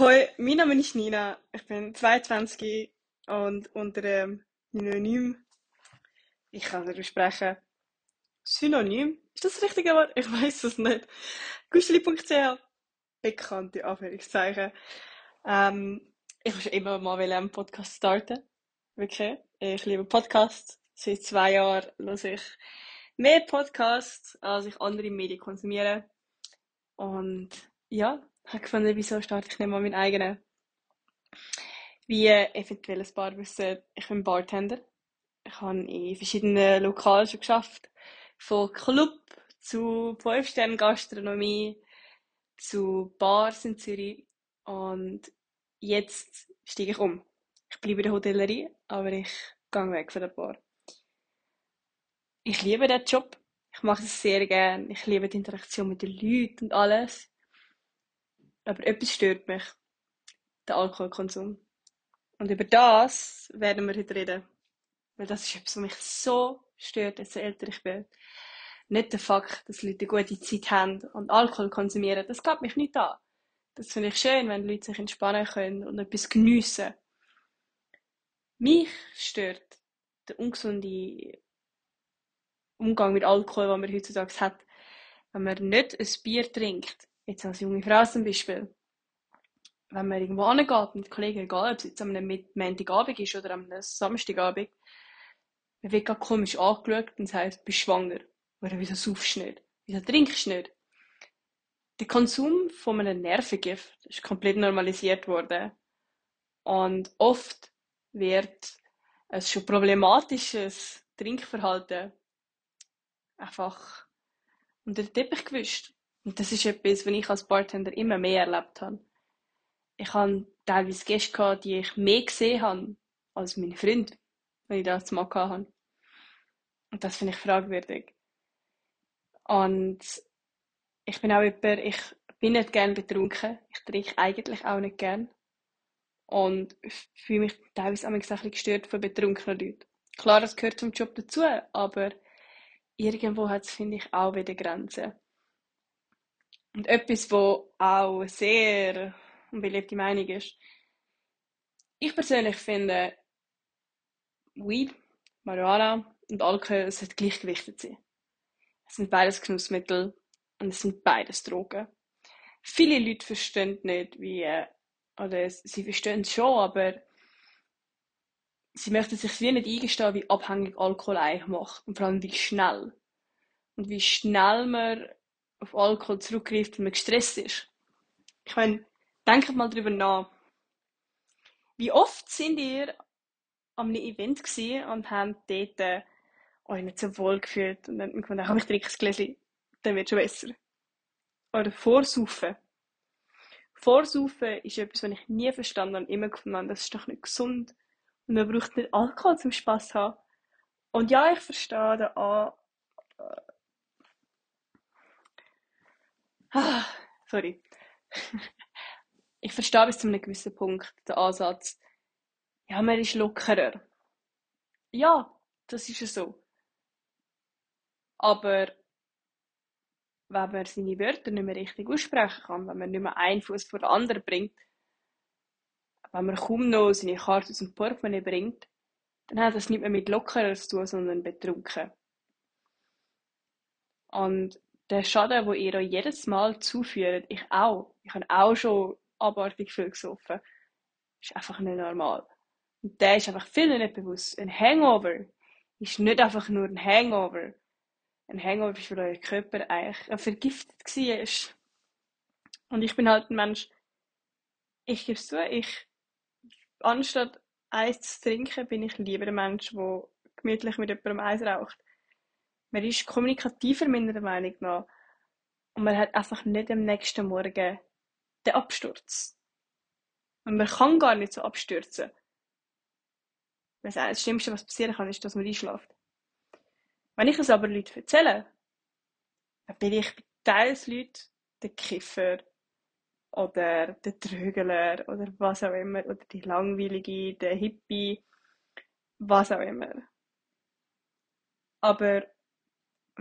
Hoi, mein Name ist Nina, ich bin 22 und unter dem Synonym, ich kann darüber sprechen, Synonym, ist das das richtige Wort? Ich weiß es nicht. Guschli.ch, bekannte Anführungszeichen. Ähm, ich schon immer mal einen Podcast starten. Wirklich. Ich liebe Podcasts. Seit zwei Jahren höre ich mehr Podcasts, als ich andere Medien konsumiere. Und ja, habe gefunden, wieso starte ich nicht mal meinen eigenen. Wie eventuell ein paar wissen, ich bin Bartender. Ich habe in verschiedenen Lokalen schon geschafft. Von Club zu 5-Sterne-Gastronomie zu Bars in Zürich. Und jetzt steige ich um. Ich bleibe in der Hotellerie, aber ich gehe weg von der Bar. Ich liebe den Job. Ich mache es sehr gerne. Ich liebe die Interaktion mit den Leuten und alles. Aber etwas stört mich. Der Alkoholkonsum. Und über das werden wir heute reden. Weil das ist etwas, was mich so stört, desto älter ich bin. Nicht der Fakt, dass Leute eine gute Zeit haben und Alkohol konsumieren. Das geht mich nicht an. Das finde ich schön, wenn Leute sich entspannen können und etwas geniessen. Mich stört der ungesunde Umgang mit Alkohol, den man heutzutage hat. Wenn man nicht ein Bier trinkt, jetzt als junge Frau zum Beispiel, wenn man irgendwo angeht mit Kollegen, egal ob es jetzt am Montagabend ist oder am Samstagabend, man wird gerade komisch angeschaut und sagt, du bist schwanger. Oder wieso saufst du nicht? Wieso trinkst du nicht? Der Konsum von einem Nervengift ist komplett normalisiert worden. Und oft wird ein schon problematisches Trinkverhalten einfach unter den Teppich gewischt. Und das ist etwas, was ich als Bartender immer mehr erlebt habe. Ich habe teilweise Gäste gehabt, die ich mehr gesehen habe als meine Freunde, wenn ich das mal hatte. Und das finde ich fragwürdig. Und ich bin auch jemand, ich bin nicht gern betrunken. Ich trinke eigentlich auch nicht gern. Und fühle mich teilweise auch ein bisschen gestört von betrunkenen Leuten. Klar, das gehört zum Job dazu, aber irgendwo hat es, finde ich, auch wieder Grenzen. Und etwas, wo auch sehr unbeliebte Meinung ist. Ich persönlich finde, Weed, Marihuana und Alkohol sollten gleichgewichtet sein. Es sind beides Genussmittel und es sind beides Drogen. Viele Leute verstehen nicht, wie, oder sie verstehen es schon, aber sie möchten sich wie nicht eingestehen, wie abhängig Alkohol eigentlich macht und vor allem wie schnell. Und wie schnell man auf Alkohol zurückgreift, wenn man gestresst ist. Ich meine, denkt mal drüber nach. Wie oft sind ihr an einem Event und haben dort äh, euch nicht so wohl gefühlt und dann gefunden, komm, ich trinke ein Gläschen, dann wird es schon besser. Oder Vorsaufen. Vorsaufen ist etwas, was ich nie verstanden habe, immer gefunden habe, das ist doch nicht gesund. Und man braucht nicht Alkohol zum Spass zu haben. Und ja, ich verstehe da an, Ah, sorry. ich verstehe bis zu einem gewissen Punkt den Ansatz, ja, man ist lockerer. Ja, das ist ja so. Aber wenn man seine Wörter nicht mehr richtig aussprechen kann, wenn man nicht mehr einen Fuß vor den anderen bringt, wenn man kaum noch seine Karte aus dem Portemonnaie bringt, dann hat das nicht mehr mit lockerer zu tun, sondern betrunken. Und der Schaden, den ihr euch jedes Mal zuführt, ich auch. Ich habe auch schon abartig viel gesoffen. Ist einfach nicht normal. Und der ist einfach viel nicht bewusst. Ein Hangover ist nicht einfach nur ein Hangover. Ein Hangover ist, weil euer Körper eigentlich vergiftet war. Und ich bin halt ein Mensch, ich gebe es zu, ich, anstatt Eis zu trinken, bin ich lieber ein Mensch, der gemütlich mit jemandem Eis raucht. Man ist kommunikativer, meiner Meinung nach. Und man hat einfach nicht am nächsten Morgen den Absturz. Und man kann gar nicht so abstürzen. Das Schlimmste, was passieren kann, ist, dass man einschläft. Wenn ich es aber Leuten erzähle, dann bin ich bei teils Leuten der Kiffer oder der Trögler oder was auch immer oder die Langweilige, der Hippie, was auch immer. Aber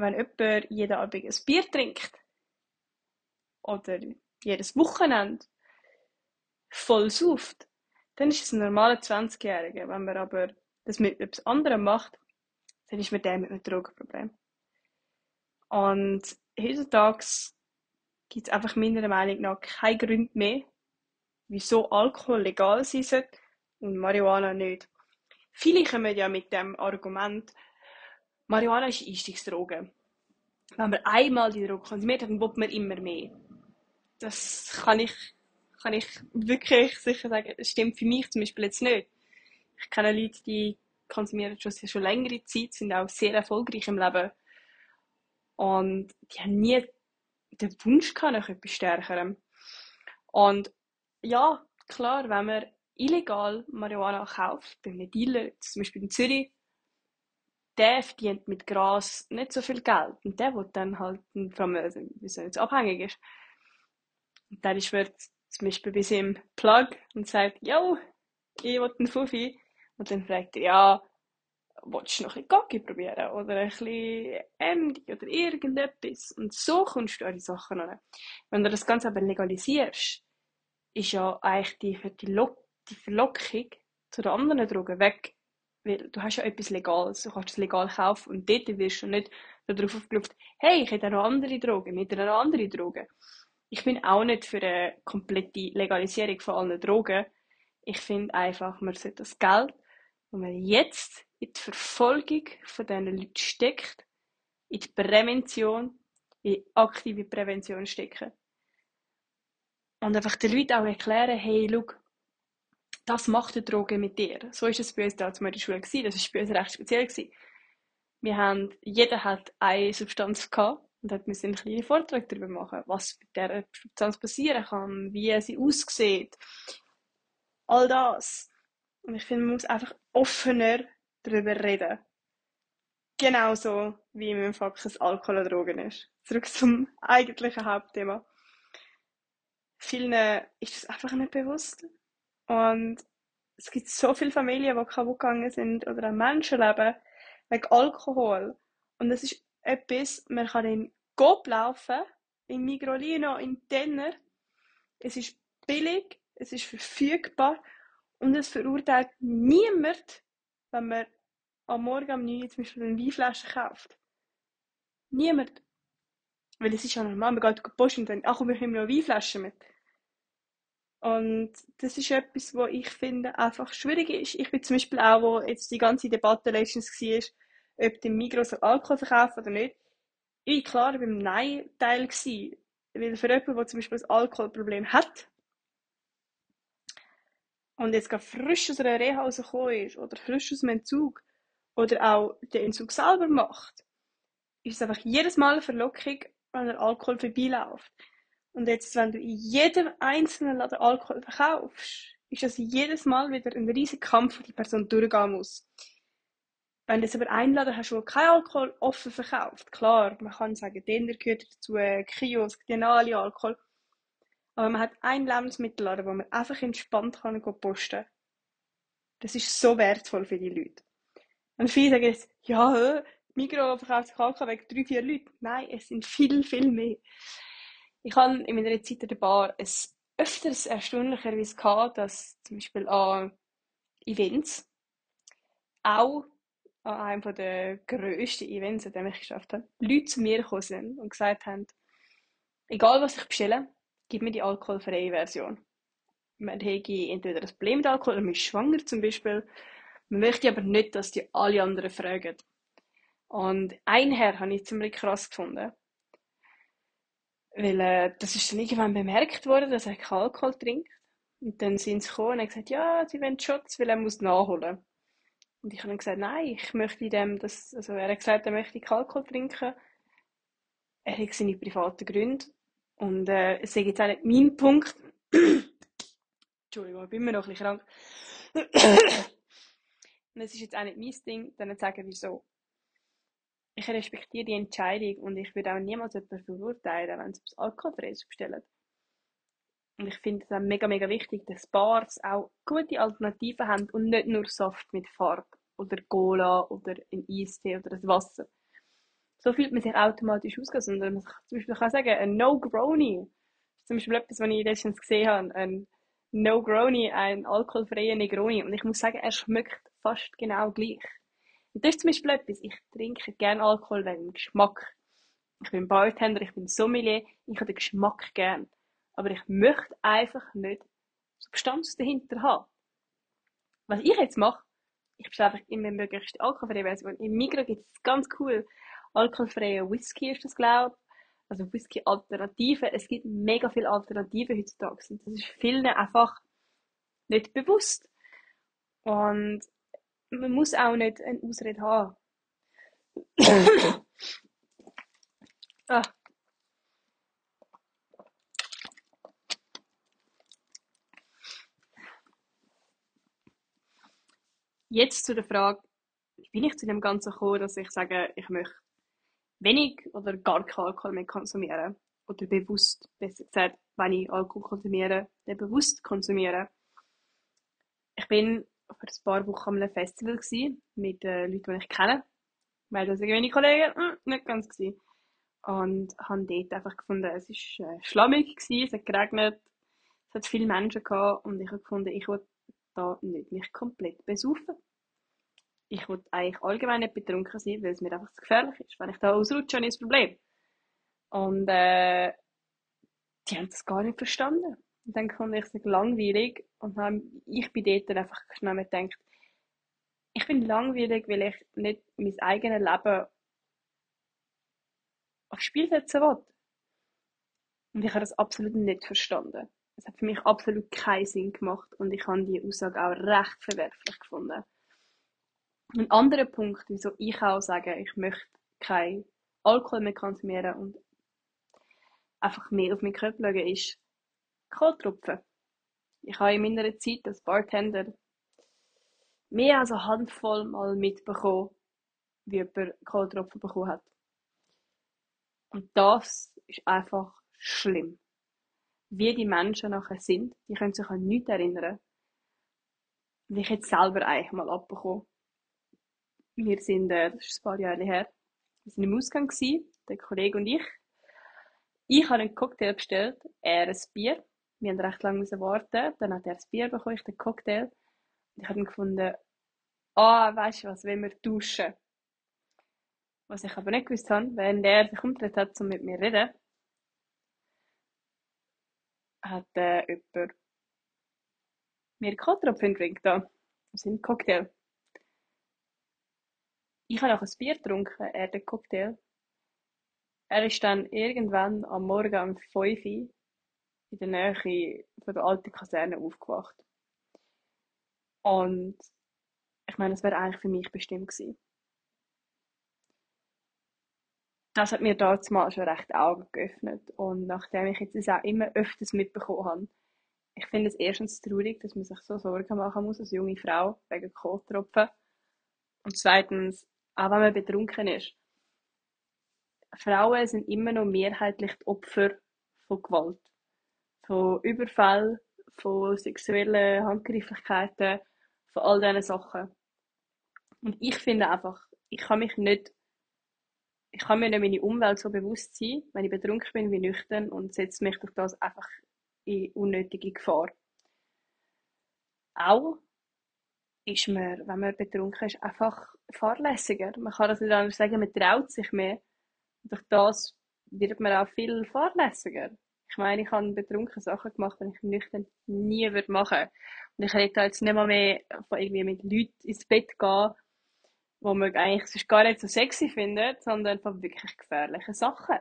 wenn jemand jeden Abend ein Bier trinkt oder jedes Wochenende, voll sauft, dann ist es ein normaler 20-Jähriger. Wenn man aber das mit etwas anderem macht, dann ist man der mit einem Drogenproblem. Und heutzutage gibt es einfach meiner Meinung nach keinen Grund mehr, wieso Alkohol legal sein sollte und Marihuana nicht. Viele kommen ja mit dem Argument, Marihuana ist Einstiegsdroge. Wenn man einmal die Droge konsumiert, dann will man immer mehr. Das kann ich, kann ich wirklich sicher sagen, das stimmt für mich zum Beispiel jetzt nicht. Ich kenne Leute, die konsumieren schon, schon längere Zeit, sind auch sehr erfolgreich im Leben. Und die haben nie den Wunsch gehabt nach etwas Stärkerem. Und ja, klar, wenn man illegal Marihuana kauft, bei einem Dealer, zum Beispiel in Zürich, der verdient mit Gras nicht so viel Geld. Und der, der dann halt, vor also, wie jetzt abhängig ist. Und dann ist man zum Beispiel bei seinem Plug und sagt, yo, ich will einen Fuffi. Und dann fragt er, ja, willst du noch ein bisschen Gocki probieren? Oder ein bisschen MD oder irgendetwas? Und so kommst du an die Sachen an. Wenn du das Ganze aber legalisierst, ist ja eigentlich die, Lo die Verlockung zu den anderen Drogen weg. Weil du hast ja etwas Legales, du kannst es legal kaufen und dort wirst du nicht darauf aufgerufen, hey, ich hätte noch andere Drogen, mit einer andere Drogen. Ich bin auch nicht für eine komplette Legalisierung von allen Drogen. Ich finde einfach, man sollte das Geld, das man jetzt in die Verfolgung von diesen Leuten steckt, in die Prävention, in aktive Prävention stecken. Und einfach den Leuten auch erklären, hey, schau, das macht die Droge mit dir. So ist es bei uns damals in der Schule gewesen. Das war bei uns recht speziell gewesen. Wir haben, jeder hat eine Substanz gehabt und hat einen kleinen Vortrag darüber machen, was mit dieser Substanz passieren kann, wie sie aussieht. All das. Und ich finde, man muss einfach offener darüber reden. Genauso wie im Fokus Alkohol und Drogen ist. Zurück zum eigentlichen Hauptthema. Vielen ist das einfach nicht bewusst. Und es gibt so viele Familien, die kaputt gegangen sind oder auch Menschenleben wegen Alkohol. Und das ist etwas, man kann in Coop laufen, in Migrolino, in Denner. Es ist billig, es ist verfügbar und es verurteilt niemand, wenn man am Morgen um 9 Uhr zum Beispiel eine Weinflasche kauft. Niemand. Weil es ist ja normal, man geht Post und dann, ach wir nehmen noch Weinflaschen mit. Und das ist etwas, wo ich finde, einfach schwierig ist. Ich bin zum Beispiel auch, wo jetzt die ganze Debatte letztens war, ob der Migros Alkohol verkauft oder nicht. Ich war klar beim Nein-Teil. Weil für jemanden, der zum Beispiel ein Alkoholproblem hat, und jetzt gerade frisch aus einer Reha rausgekommen ist, oder frisch aus dem Entzug, oder auch den Entzug selber macht, ist es einfach jedes Mal eine Verlockung, wenn er Alkohol vorbeiläuft. Und jetzt, wenn du in jedem einzelnen Laden Alkohol verkaufst, ist das jedes Mal wieder ein riesiger Kampf, wo die Person durchgehen muss. Wenn du jetzt aber einen Laden hast, der kein Alkohol offen verkauft, klar, man kann sagen, den gehört dazu, Kiosk, die alle Alkohol. Aber man hat einen Lebensmittelladen, wo man einfach entspannt kann posten kann. Das ist so wertvoll für die Leute. Und viele sagen jetzt, ja, Migro verkauft Alkohol wegen drei, vier Leuten. Nein, es sind viel, viel mehr. Ich habe in meiner Zeit in der Bar es öfters erstaunlicherweise gehabt, dass zum Beispiel an Events, auch an einem der grössten Events, an dem ich geschafft habe, Leute zu mir gekommen sind und gesagt haben, egal was ich bestelle, gib mir die alkoholfreie Version. Man hätte entweder das Problem mit Alkohol, oder man ist schwanger zum Beispiel, man möchte aber nicht, dass die alle anderen fragen. Und ein Herr habe ich ziemlich krass gefunden. Weil äh, das ist dann irgendwann bemerkt worden, dass er keinen Alkohol trinkt. Und dann sind sie gekommen und haben gesagt, ja, sie wollen Shots, weil er muss nachholen. Und ich habe dann gesagt, nein, ich möchte dem, das, also er hat gesagt, er möchte keinen Alkohol trinken. Er hat seine privaten Gründe. Und äh, es ist jetzt auch nicht mein Punkt. Entschuldigung, ich bin immer noch ein bisschen krank. Und es ist jetzt auch nicht mein Ding, dann zu sagen, wieso. Ich respektiere die Entscheidung und ich würde auch niemals jemanden verurteilen, wenn sie etwas Alkoholfreies bestellen. Und ich finde es auch mega, mega wichtig, dass Bars auch gute Alternativen haben und nicht nur Saft mit Farbe oder Cola oder ein Eistee oder das Wasser. So fühlt man sich automatisch ausgehen, sondern man kann zum Beispiel kann sagen, ein No-Grony. Zum Beispiel etwas, was ich letztens gesehen habe. Ein No Grony, ein alkoholfreier Negroni. Und ich muss sagen, er schmeckt fast genau gleich. Und das ist zum Beispiel etwas, ich trinke gerne Alkohol wegen dem Geschmack. Ich bin Bartender, ich bin Sommelier, ich habe den Geschmack gern. Aber ich möchte einfach nicht Substanz dahinter haben. Was ich jetzt mache, ich bestelle einfach immer möglichst alkoholfreie Version. Im Migros gibt es ganz cool alkoholfreie Whisky, ist das glaube ich. Also Whisky-Alternativen. Es gibt mega viele Alternativen heutzutage. Und das ist vielen einfach nicht bewusst. Und man muss auch nicht eine Ausrede haben. ah. Jetzt zu der Frage, wie bin ich zu dem Ganzen gekommen, dass ich sage, ich möchte wenig oder gar keinen Alkohol mehr konsumieren. Oder bewusst, besser gesagt, wenn ich Alkohol konsumiere, dann bewusst konsumieren. Ich bin vor ein paar Wochen an einem Festival gewesen, mit äh, Leuten, die ich kenne. Weil das sind meine Kollegen, hm, nicht ganz gewesen. Und habe dort einfach gefunden, es war äh, schlammig gewesen, es hat geregnet, es hat viele Menschen gehabt und ich habe gefunden, ich will da nicht mich komplett besaufen. Ich will eigentlich allgemein nicht betrunken sein, weil es mir einfach zu gefährlich ist. Wenn ich da ausrutsche, habe ich ein Problem. Und äh, die haben das gar nicht verstanden. Und dann fand ich es langweilig und habe, ich bin dort einfach schnell gedacht, ich bin langweilig, weil ich nicht mein eigenes Leben aufs Spiel setzen will. Und ich habe das absolut nicht verstanden. Es hat für mich absolut keinen Sinn gemacht und ich habe die Aussage auch recht verwerflich gefunden. Ein anderer Punkt, wieso ich auch sage, ich möchte kein Alkohol mehr konsumieren und einfach mehr auf meinen Körper schauen, ist Kohltropfen. Ich habe in meiner Zeit als Bartender mehr als eine Handvoll mal mitbekommen, wie jemand Kohltropfen bekommen hat. Und das ist einfach schlimm. Wie die Menschen nachher sind, die können sich an nichts erinnern. Und ich hätte selber eigentlich mal abbekommen. Wir sind, äh, das ist ein paar Jahre her, wir sind im Ausgang gewesen, der Kollege und ich. Ich habe einen Cocktail bestellt, er ein Bier. Wir haben recht lange warten. Dann hat er das Bier bekommen, ich den Cocktail. Und ich habe dann gefunden, ah, oh, weißt du was, wenn wir duschen. Was ich aber nicht gewusst habe, wenn der sich umgedreht hat, um mit mir zu reden, hat äh, jemand mir Kohltropfen Drink da. Das sind Cocktail. Ich habe auch ein Bier getrunken, er den Cocktail. Er ist dann irgendwann am Morgen um 5 Uhr in der Nähe von der alten Kaserne aufgewacht. Und ich meine, es wäre eigentlich für mich bestimmt gewesen. Das hat mir damals mal schon recht Augen geöffnet. Und nachdem ich jetzt auch immer öfters mitbekommen habe, ich finde es erstens traurig, dass man sich so Sorgen machen muss als junge Frau wegen Kohltropfen. Und zweitens, auch wenn man betrunken ist. Frauen sind immer noch mehrheitlich die Opfer von Gewalt von Überfällen, von sexuellen Handgreiflichkeiten, von all diesen Sachen. Und ich finde einfach, ich kann mich nicht, ich kann mir nicht meine Umwelt so bewusst sein, wenn ich betrunken bin wie nüchtern und setze mich durch das einfach in unnötige Gefahr. Auch ist man, wenn man betrunken ist, einfach fahrlässiger. Man kann das nicht anders sagen, man traut sich mehr. Durch das wird man auch viel fahrlässiger. Ich meine, ich habe betrunken Sachen gemacht, die ich nüchtern nie würde machen. Und ich rede da jetzt nicht mal mehr von irgendwie mit Leuten ins Bett gehen, wo man eigentlich sonst gar nicht so sexy findet, sondern von wirklich gefährlichen Sachen.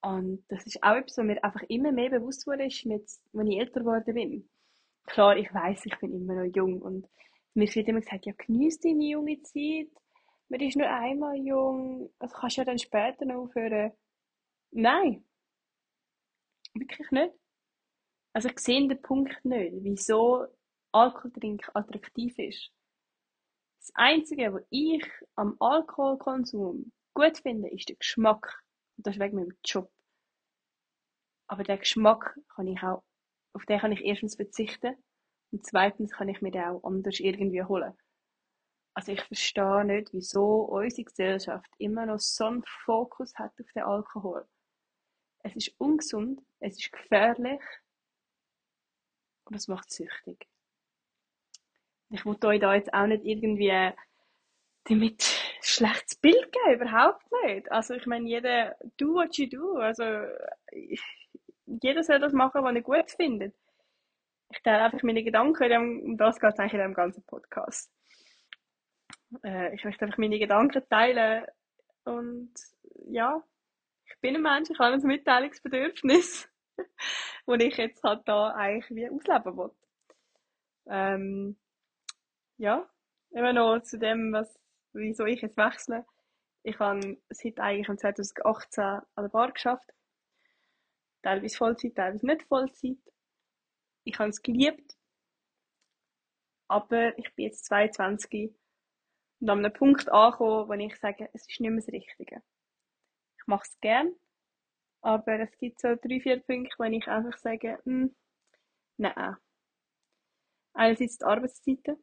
Und das ist auch etwas, was mir einfach immer mehr bewusst wurde, als ich älter geworden bin. Klar, ich weiß, ich bin immer noch jung und mir wird immer gesagt, ja, genieß deine junge Zeit. Man ist nur einmal jung, also kannst du ja dann später noch aufhören. Nein, Wirklich nicht. Also ich sehe den Punkt nicht, wieso Alkoholtrink attraktiv ist. Das Einzige, was ich am Alkoholkonsum gut finde, ist der Geschmack. Und das ist wegen meinem Job. Aber den Geschmack kann ich auch, auf den kann ich erstens verzichten und zweitens kann ich mir den auch anders irgendwie holen. Also ich verstehe nicht, wieso unsere Gesellschaft immer noch so einen Fokus hat auf den Alkohol. Es ist ungesund, es ist gefährlich Und das macht süchtig. Ich wollte euch da jetzt auch nicht irgendwie damit schlechtes Bild geben, überhaupt nicht. Also ich meine, jeder do what you do. Also jeder soll das machen, was er gut findet. Ich teile einfach meine Gedanken, um das geht es eigentlich in diesem ganzen Podcast. Äh, ich möchte einfach meine Gedanken teilen und ja, bin ein Mensch, ich habe ein Mitteilungsbedürfnis, das ich jetzt halt da eigentlich wie ausleben will. Ähm, ja, immer noch zu dem, was, wieso ich jetzt wechsle. Ich habe seit eigentlich 2018 an der Bar geschafft. Teilweise Vollzeit, teilweise nicht Vollzeit. Ich habe es geliebt. Aber ich bin jetzt 22 und an einem Punkt angekommen, wo ich sage, es ist nicht mehr das Richtige. Ich mache es gern, aber es gibt so drei, vier Punkte, wo ich einfach sage, hm, nein. Einerseits die Arbeitszeiten.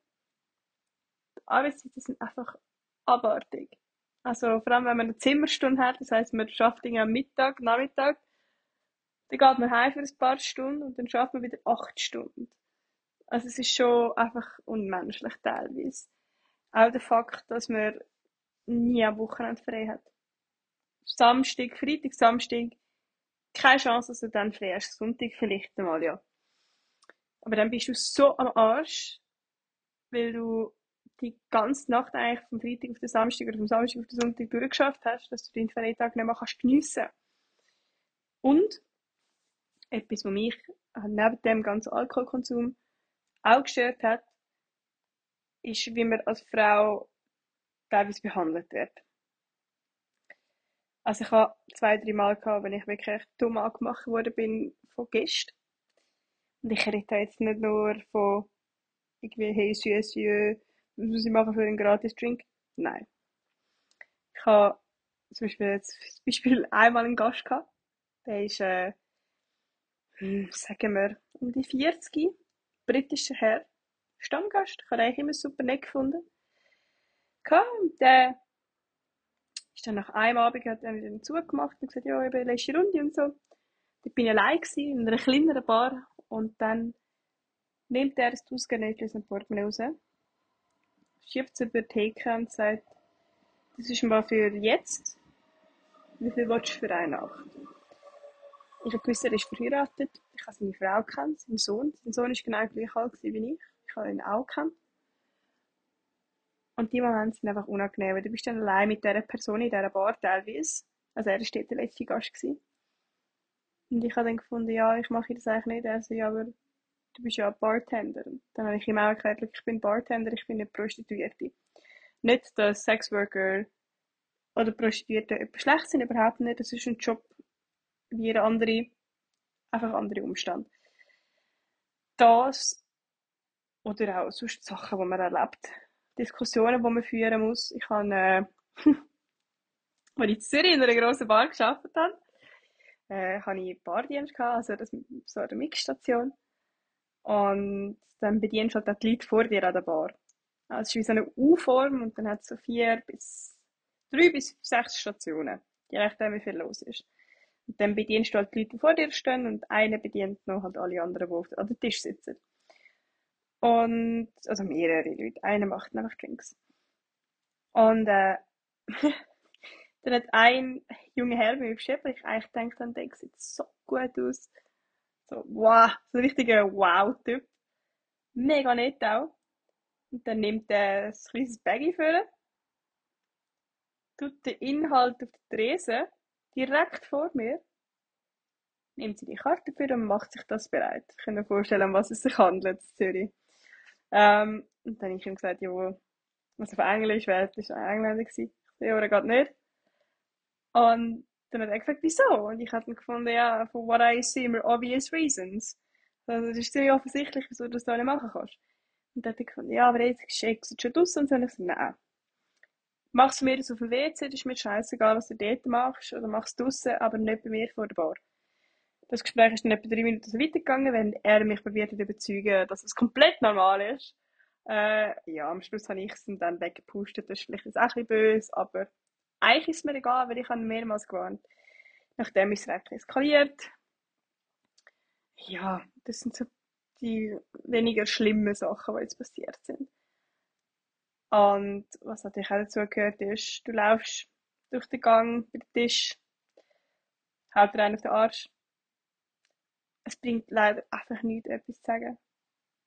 Die Arbeitszeiten sind einfach abartig. Also vor allem, wenn man eine Zimmerstunde hat, das heisst, man schafft am Mittag, Nachmittag, dann geht man heim für ein paar Stunden und dann schafft man wieder acht Stunden. Also es ist schon einfach unmenschlich teilweise. Auch der Fakt, dass man nie am Wochenende frei hat. Samstag, Freitag, Samstag, keine Chance, dass du dann frei. Sonntag vielleicht einmal, ja. Aber dann bist du so am Arsch, weil du die ganze Nacht eigentlich vom Freitag auf den Samstag oder vom Samstag auf den Sonntag durchgeschafft hast, dass du deinen Freitag nicht mehr kannst geniessen Und etwas, was mich neben dem ganzen Alkoholkonsum auch gestört hat, ist, wie man als Frau teilweise behandelt wird. Also ich habe zwei, drei Mal gehabt, wenn ich wirklich dumm angemacht worden bin von Gästen. Und ich rede jetzt nicht nur von irgendwie, hey, süß, was muss ich machen für einen gratis Drink? Nein. Ich habe zum Beispiel jetzt zum Beispiel einmal einen Gast gehabt. Der ist, äh, hm, sagen wir, um die 40, britischer Herr. Stammgast. Ich habe ihn immer super nett gefunden. Und der ist dann nach einem Abend hat er wieder zugemacht und gesagt, ja, ich bin letzte Runde und so. Da bin ich allein gewesen, in einer kleineren Bar und dann nimmt er das Ausgänge aus dem Portemonnaie raus, schiebt es über die Theke und sagt, das ist mal für jetzt. Wie viel willst du für eine Nacht? Ich habe gewusst, er ist verheiratet. Ich habe seine Frau kennt, seinen Sohn. Sein Sohn war genau gleich alt wie ich. Ich habe ihn auch kennt. Und die Momente sind einfach unangenehm, weil du bist dann allein mit dieser Person in dieser Bar teilweise. Also er war der letzte Gast. Gewesen. Und ich habe dann gefunden, ja, ich mache das eigentlich nicht. Er so, ja, aber du bist ja Bartender. Und dann habe ich ihm auch erklärt, ich bin Bartender, ich bin nicht Prostituierte. Nicht, dass Sexworker oder Prostituierte etwas schlecht sind, überhaupt nicht. Das ist ein Job wie jeder andere, einfach andere Umstände. Das oder auch sonst Sachen, die man erlebt. Diskussionen, die man führen muss. Ich habe, äh, als ich in Zürich in einer grossen Bar gearbeitet habe, äh, hatte ich Bardienst gehabt, also das, so eine Mixstation. Und dann bedienst du halt die Leute vor dir an der Bar. Also es ist wie so eine U-Form und dann hat es so vier bis, drei bis sechs Stationen. Je nachdem, wie viel los ist. Und dann bedienst du halt die Leute, die vor dir stehen und einer bedient noch halt alle anderen, die an den Tisch sitzen. Und, also mehrere Leute. Einer macht einfach Drinks. Und, äh, dann hat ein junger Herr mir beschrieben, ich eigentlich denke, dann der sieht so gut aus. So, wow, so ein richtiger Wow-Typ. Mega nett auch. Und dann nimmt er ein kleines Baggy für tut den Inhalt auf die Tresen, direkt vor mir, nimmt sie die Karte für und macht sich das bereit. Ich kann mir vorstellen, was es sich handelt Zürich. Ähm, und dann habe ich ihm gesagt, ja, was auf Englisch wäre, das war ein Engländer gewesen. Ja, oder geht nicht. Und dann hat er gesagt, wieso? Und ich habe dann gefunden, ja, for what I see are obvious reasons. Also, das ist ziemlich offensichtlich, wieso du das da nicht machen kannst. Und dann hat er gefunden, ja, aber jetzt ist es schon draussen. Und dann habe ich gesagt, nein. Machst du mir das auf dem WC, das ist mir scheißegal, was du dort machst, oder machst du draussen, aber nicht bei mir vor der Bar. Das Gespräch ist dann etwa drei Minuten so weitergegangen, wenn er mich probiert zu überzeugen, dass es komplett normal ist. Äh, ja, am Schluss habe ich es dann weggepustet. Das ist vielleicht auch ein bisschen böse, aber eigentlich ist es mir egal, weil ich habe mehrmals gewarnt. Nachdem ist es recht eskaliert. Ja, das sind so die weniger schlimmen Sachen, die jetzt passiert sind. Und was natürlich auch dazu gehört ist, du laufst durch den Gang, bei den Tisch, hält dir einen auf den Arsch. Es bringt leider einfach nichts, etwas zu sagen.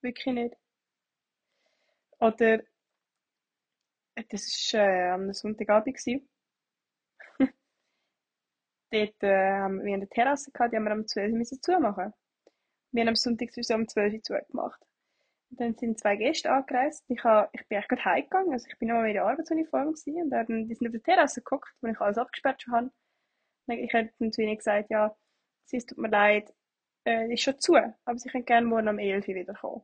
Wirklich nicht. Oder, das war äh, am Sonntagabend. Dort äh, haben wir eine Terrasse gehabt, die haben wir am 12 Uhr zumachen. Wir haben am Sonntag sowieso um 12 Uhr zugemacht. Und dann sind zwei Gäste angereist. Ich, habe, ich bin echt gerade heimgegangen. Also ich bin nochmal in der Arbeitsuniform gewesen. Und dann, die sind auf der Terrasse geguckt, wo ich alles abgesperrt schon habe. Ich dann zu ihnen gesagt, ja, es tut mir leid, äh, ist schon zu, aber sie können gerne morgen um 11 Uhr wiederkommen.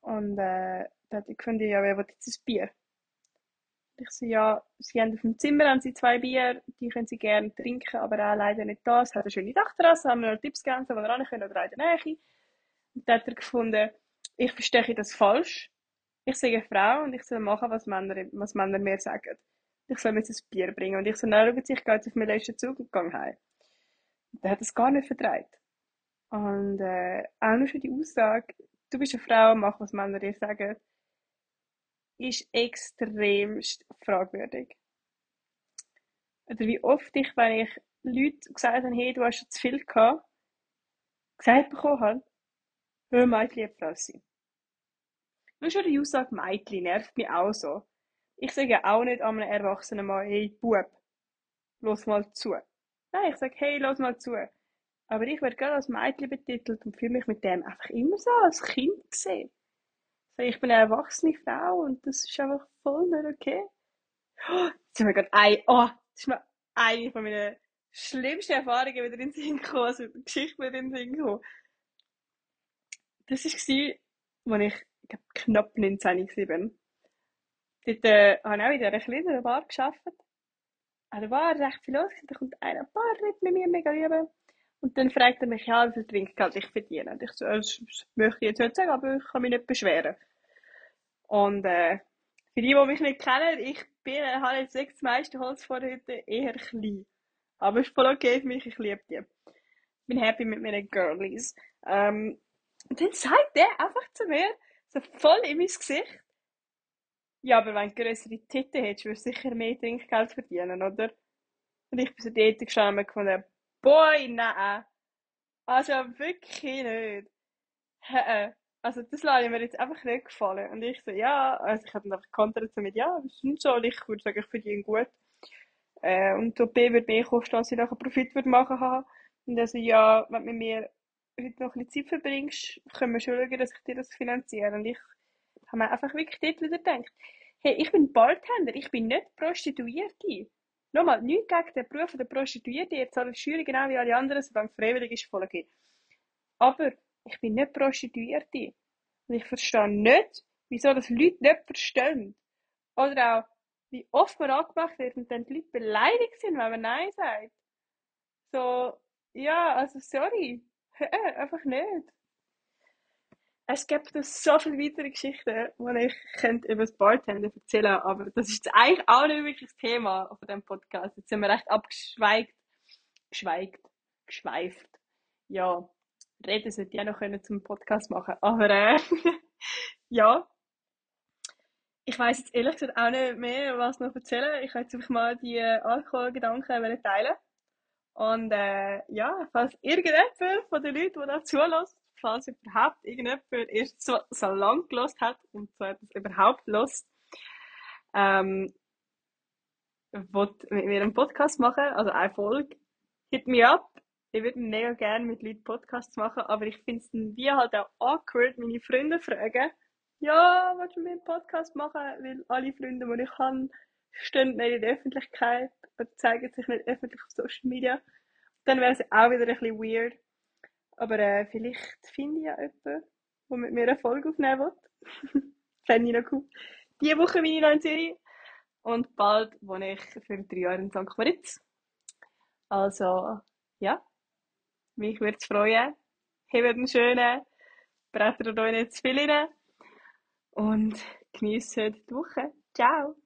Und äh, da hat ich gefunden, ja, wer will jetzt ein Bier? Ich so, ja, sie haben auf dem Zimmer haben sie zwei Bier, die können sie gerne trinken, aber auch leider nicht da. Es hat eine schöne Dachterrasse, haben wir noch Tipps gegeben, wo wir ran können oder in der Nähe. Und dann hat er gefunden, ich verstehe das falsch. Ich sage eine Frau und ich soll machen, was Männer, was Männer mir sagen. Ich soll mir jetzt ein Bier bringen. Und ich so, schauen Sie, ich gehe jetzt auf meinen letzten Zug und gehe heim. Und der hat das gar nicht vertraut. Und äh, auch nur schon die Aussage, du bist eine Frau, mach, was Männer dir sagen, ist extremst fragwürdig. Oder wie oft ich, wenn ich Leute gesagt habe, hey, du hast schon zu viel gehabt, gesagt bekommen habe, hör Mädchen, Frau sein. Nur schon die Aussage Mädchen nervt mich auch so. Ich sage auch nicht an einem erwachsenen Mann, hey, Bub, los mal zu. Nein, ich sage, hey, los mal zu. Aber ich werde gerade als Mädchen betitelt und fühle mich mit dem einfach immer so als Kind gesehen. So, ich bin eine erwachsene Frau und das ist einfach voll nicht okay. Oh, jetzt haben wir gerade ein, oh, das ist mir eine von meinen schlimmsten Erfahrungen wieder in den Sinn gekommen, also Geschichte wieder in den Sinn gekommen. Das war, als ich, ich glaube, knapp 19 war. Dort äh, habe ich auch in dieser kleineren Bar gearbeitet. An der Bar recht viel los, da kommt einer, Leute mit mir mega üben. Und dann fragt er mich, ja, wie viel Trinkgeld ich verdiene. Und ich so, das möchte ich jetzt nicht sagen, aber ich kann mich nicht beschweren. Und äh, für die, die mich nicht kennen, ich bin, äh, habe jetzt sechs meiste Holzvorhütte eher klein. Aber es ist voll okay für mich, ich liebe die. Ich bin happy mit meinen Girlies. Ähm, und dann sagt der einfach zu mir, so voll in mein Gesicht, ja, aber wenn du größere Titten hättest, würdest du sicher mehr Trinkgeld verdienen, oder? Und ich bin so dort gestanden und gefunden, Boy, nein. Also wirklich nicht. Also das lasse ich mir jetzt einfach nicht gefallen. Und ich so, ja, also ich habe dann einfach kontert mit, ja, das stimmt so. Und ich würde sagen, ich verdiene gut. Äh, und so B würde mehr kosten, als ich nachher Profit würde machen haben. Und also ja, wenn du mit mir heute noch ein bisschen Zeit verbringst, können wir schon schauen, dass ich dir das finanziere. Und ich habe mir einfach wirklich dort wieder gedacht, hey, ich bin Bartender, ich bin nicht Prostituierte. Nochmal, nichts gegen den Beruf der Prostituierte. Ihr zahlt Steuern genau wie alle anderen, solange es freiwillig ist, voll okay. Aber ich bin nicht Prostituierte. Und ich verstehe nicht, wieso das Leute nicht verstehen. Oder auch, wie oft man angemacht wird und dann die Leute beleidigt sind, wenn man Nein sagt. So, ja, also sorry. Einfach nicht. Es gibt so viele weitere Geschichten, die ich könnte über das Bartender erzählen aber das ist eigentlich auch nicht wirklich das Thema von diesem Podcast. Jetzt sind wir recht abgeschweigt, geschweigt, geschweift. Ja, reden sollte ich auch noch können zum Podcast machen, aber äh, ja. Ich weiß jetzt ehrlich gesagt auch nicht mehr, was noch erzählen. Ich wollte einfach mal die äh, Alkoholgedanken teilen. Und äh, ja, falls irgendjemand von den Leuten, die da zulässt, falls überhaupt irgendjemand erst so, so lang gelost hat und so etwas überhaupt lost, ähm, will mit mir einen Podcast machen, also eine Folge, hit me up. Ich würde mega gerne mit Leuten Podcasts machen, aber ich finde es wie halt auch awkward, meine Freunde fragen, ja, willst du mit einen Podcast machen? Weil alle Freunde, die ich habe, stehen nicht in der Öffentlichkeit oder zeigen sich nicht öffentlich auf Social Media. Dann wäre es auch wieder ein bisschen weird. Aber äh, vielleicht finde ich ja jemanden, der mit mir eine Folge aufnehmen will. Fände ich noch cool. Diese Woche bin ich noch in Zürich. Und bald wohne ich für drei Jahre in St. Moritz. Also, ja. Mich würde es freuen. Habt einen schönen, brettert euch nicht zu viel rein. Und genießt die Woche. Ciao!